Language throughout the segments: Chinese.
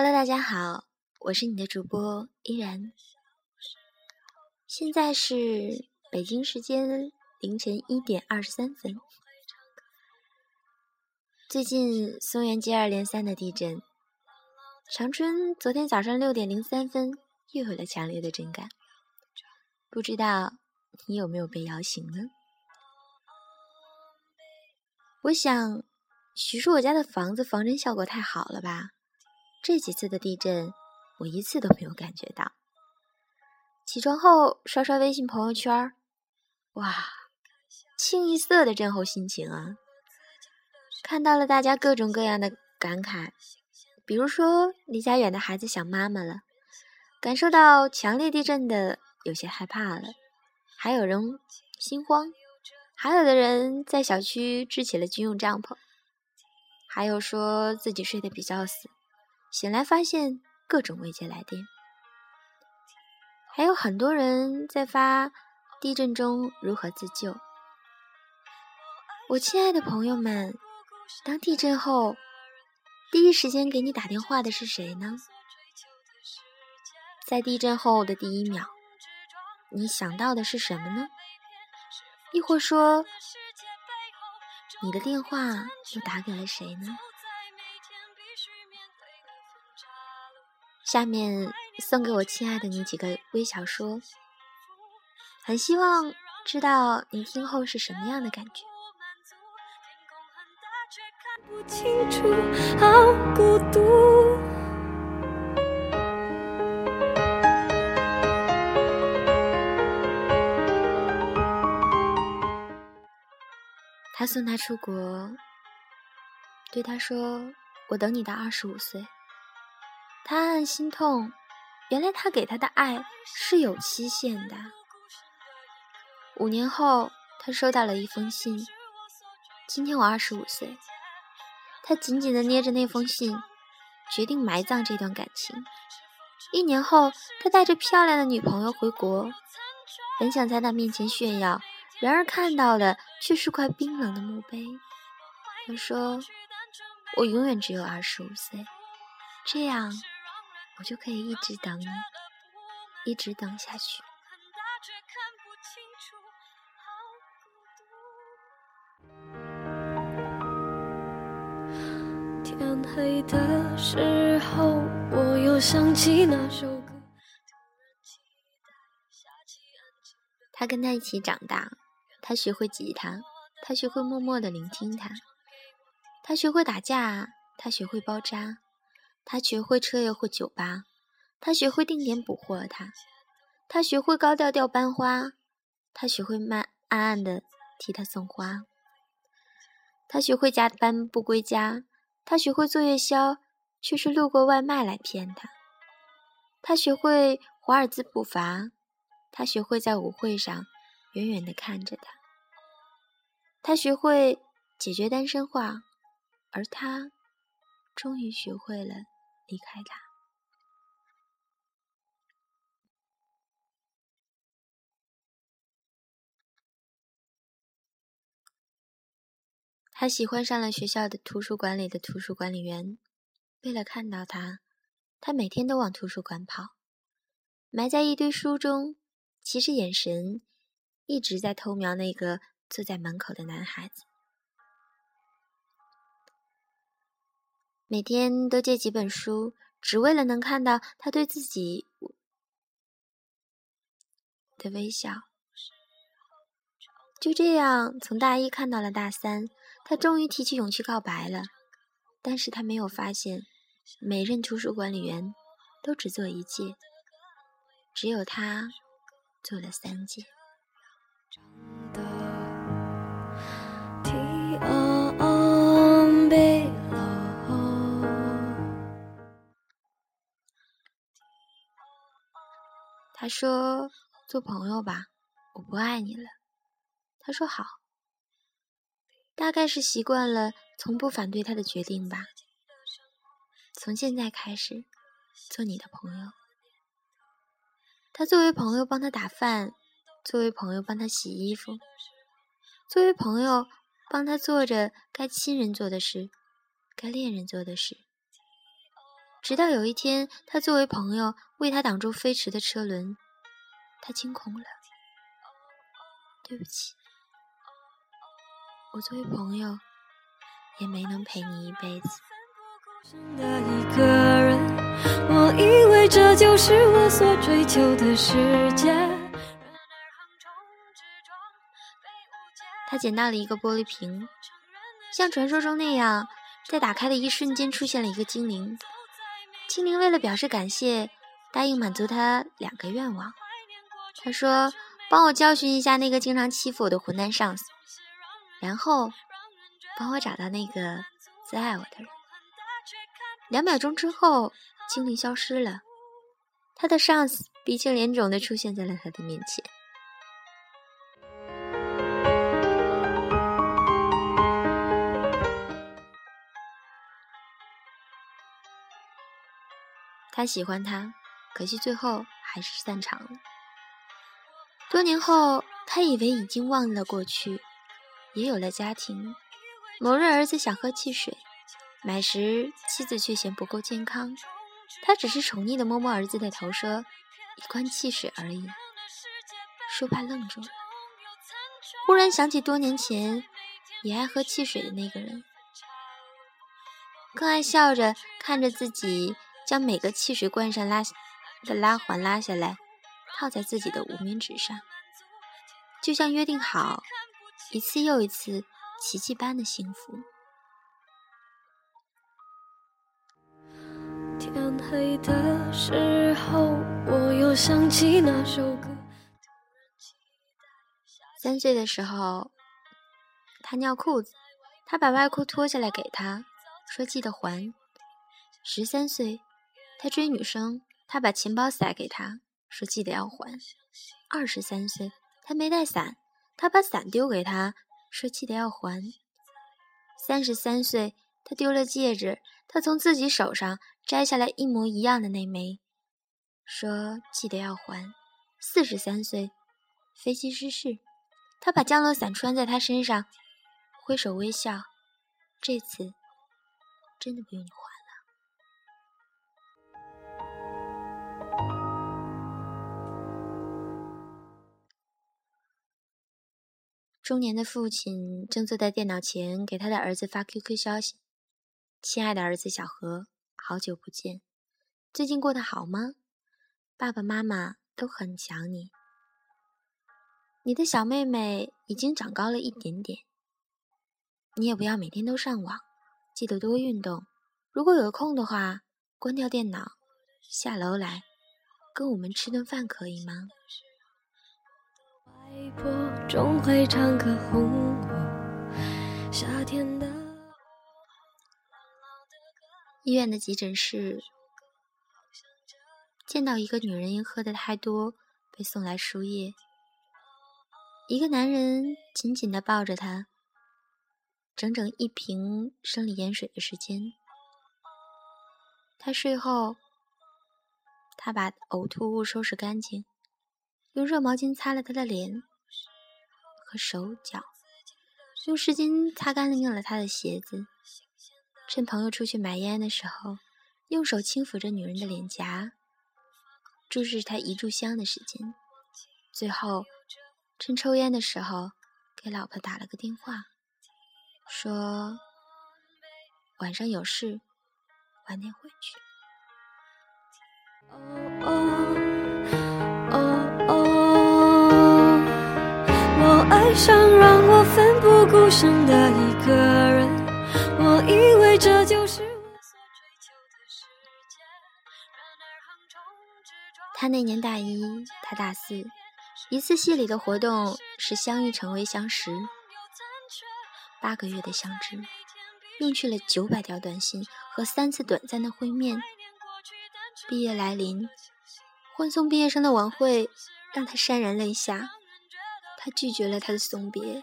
Hello，大家好，我是你的主播依然。现在是北京时间凌晨一点二十三分。最近松原接二连三的地震，长春昨天早上六点零三分又有了强烈的震感，不知道你有没有被摇醒呢？我想，许是我家的房子防震效果太好了吧。这几次的地震，我一次都没有感觉到。起床后刷刷微信朋友圈，哇，清一色的震后心情啊！看到了大家各种各样的感慨，比如说离家远的孩子想妈妈了，感受到强烈地震的有些害怕了，还有人心慌，还有的人在小区支起了军用帐篷，还有说自己睡得比较死。醒来发现各种未接来电，还有很多人在发地震中如何自救。我亲爱的朋友们，当地震后，第一时间给你打电话的是谁呢？在地震后的第一秒，你想到的是什么呢？亦或说，你的电话又打给了谁呢？下面送给我亲爱的你几个微小说，很希望知道你听后是什么样的感觉。他送他出国，对他说：“我等你到二十五岁。”他暗暗心痛，原来他给他的爱是有期限的。五年后，他收到了一封信。今天我二十五岁，他紧紧的捏着那封信，决定埋葬这段感情。一年后，他带着漂亮的女朋友回国，本想在她面前炫耀，然而看到的却是块冰冷的墓碑。他说：“我永远只有二十五岁。”这样。我就可以一直等你，一直等下去。天黑的时候，我又想起那首歌。他跟他一起长大，他学会吉他，他学会默默的聆听他，他学会打架，他学会包扎。他学会彻夜或酒吧，他学会定点捕获他，他学会高调调班花，他学会慢暗暗的替他送花，他学会加班不归家，他学会做夜宵，却是路过外卖来骗他，他学会华尔兹步伐，他学会在舞会上远远的看着他，他学会解决单身化，而他终于学会了。离开他，他喜欢上了学校的图书馆里的图书管理员。为了看到他，他每天都往图书馆跑，埋在一堆书中，其实眼神一直在偷瞄那个坐在门口的男孩子。每天都借几本书，只为了能看到他对自己的微笑。就这样，从大一看到了大三，他终于提起勇气告白了。但是他没有发现，每任图书管理员都只做一届，只有他做了三届。说：“做朋友吧，我不爱你了。”他说：“好。”大概是习惯了从不反对他的决定吧。从现在开始，做你的朋友。他作为朋友帮他打饭，作为朋友帮他洗衣服，作为朋友帮他做着该亲人做的事，该恋人做的事。直到有一天，他作为朋友为他挡住飞驰的车轮，他惊恐了。对不起，我作为朋友也没能陪你一辈子。我以为这就是我所追求的世界。他捡到了一个玻璃瓶，像传说中那样，在打开的一瞬间出现了一个精灵。精灵为了表示感谢，答应满足他两个愿望。他说：“帮我教训一下那个经常欺负我的混蛋上司，然后帮我找到那个最爱我的人。”两秒钟之后，精灵消失了，他的上司鼻青脸肿的出现在了他的面前。他喜欢他，可惜最后还是散场了。多年后，他以为已经忘了过去，也有了家庭。某日，儿子想喝汽水，买时妻子却嫌不够健康。他只是宠溺的摸摸儿子的头，说：“一罐汽水而已。”说罢愣住了，忽然想起多年前也爱喝汽水的那个人，更爱笑着看着自己。将每个汽水罐上拉的拉环拉下来，套在自己的无名指上，就像约定好，一次又一次，奇迹般的幸福。天黑的时候，我又想起那首歌。三岁的时候，他尿裤子，他把外裤脱下来给他，说记得还。十三岁。他追女生，他把钱包塞给他，说记得要还。二十三岁，他没带伞，他把伞丢给他，说记得要还。三十三岁，他丢了戒指，他从自己手上摘下来一模一样的那枚，说记得要还。四十三岁，飞机失事，他把降落伞穿在他身上，挥手微笑，这次真的不用你还。中年的父亲正坐在电脑前给他的儿子发 QQ 消息：“亲爱的儿子小何，好久不见，最近过得好吗？爸爸妈妈都很想你。你的小妹妹已经长高了一点点。你也不要每天都上网，记得多运动。如果有空的话，关掉电脑，下楼来跟我们吃顿饭，可以吗？”总会唱歌哄我夏天的医院的急诊室，见到一个女人因喝的太多被送来输液，一个男人紧紧的抱着她，整整一瓶生理盐水的时间。他睡后，他把呕吐物收拾干净。用热毛巾擦了他的脸和手脚，用湿巾擦干净了他的鞋子。趁朋友出去买烟的时候，用手轻抚着女人的脸颊，注视她一炷香的时间。最后，趁抽烟的时候，给老婆打了个电话，说晚上有事，晚点回去。爱上让我奋不顾身的一个人，我以为这就是我所追求的世界。他那年大一，他大四。一次戏里的活动是相遇成为相识，八个月的相知，硬去了九百条短信和三次短暂的会面。毕业来临，欢送毕业生的晚会让他潸然泪下。他拒绝了他的送别，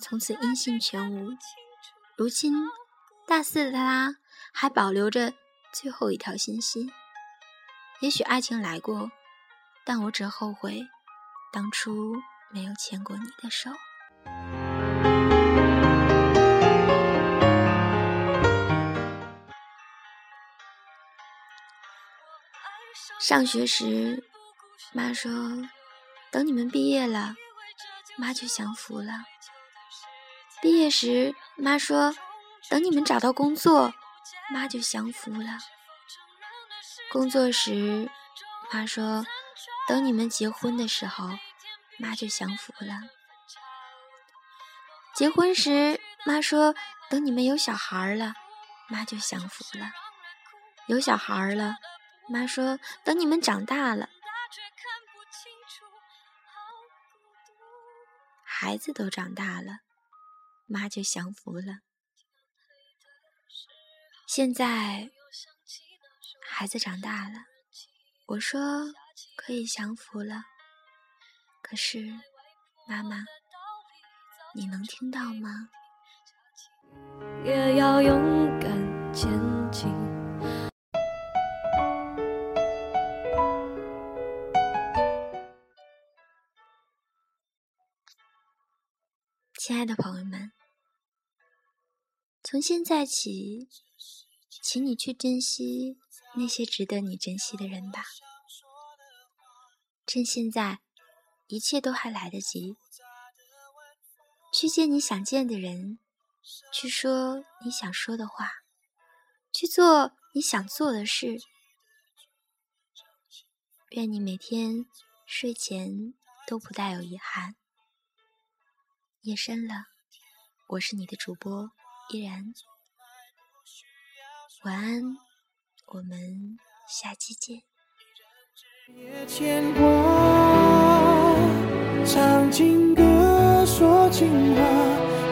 从此音信全无。如今大四的他还保留着最后一条信息。也许爱情来过，但我只后悔当初没有牵过你的手。上学时，妈说：“等你们毕业了，妈就享福了。”毕业时，妈说：“等你们找到工作，妈就享福了。”工作时，妈说：“等你们结婚的时候，妈就享福了。”结婚时，妈说：“等你们有小孩了，妈就享福了。”有小孩了。妈说：“等你们长大了，孩子都长大了，妈就降服了。现在孩子长大了，我说可以降服了。可是妈妈，你能听到吗？”也要勇敢坚亲爱的朋友们，从现在起，请你去珍惜那些值得你珍惜的人吧。趁现在，一切都还来得及，去见你想见的人，去说你想说的话，去做你想做的事。愿你每天睡前都不带有遗憾。夜深了，我是你的主播依然，晚安，我们下期见。牵挂，唱情歌，说情话，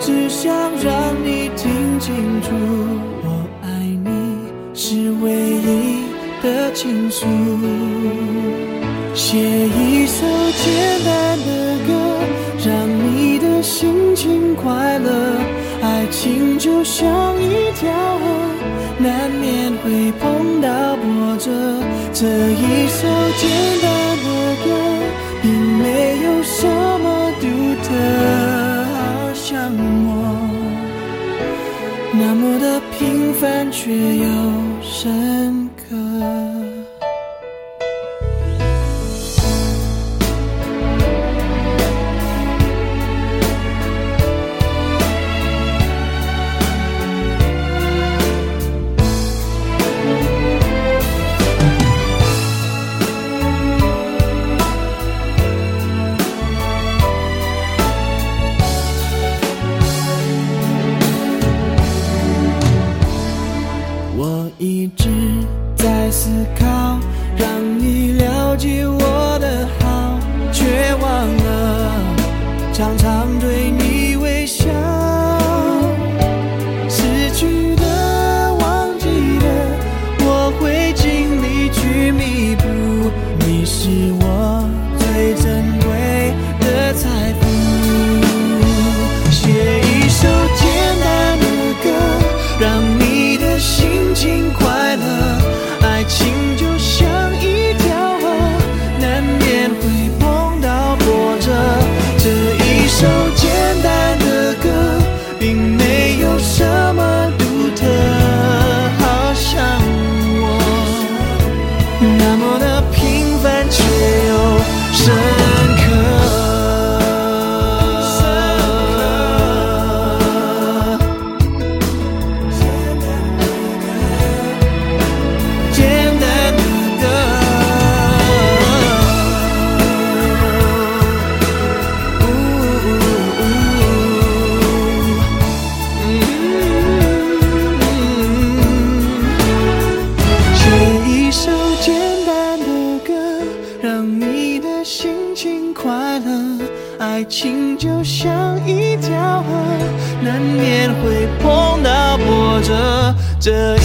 只想让你听清楚，我爱你是唯一的倾诉。写一首简单的歌，情快乐。爱情就像一条河，难免会碰到波折。这一首简单的歌，并没有什么独特，好像我，那么的平凡却又深这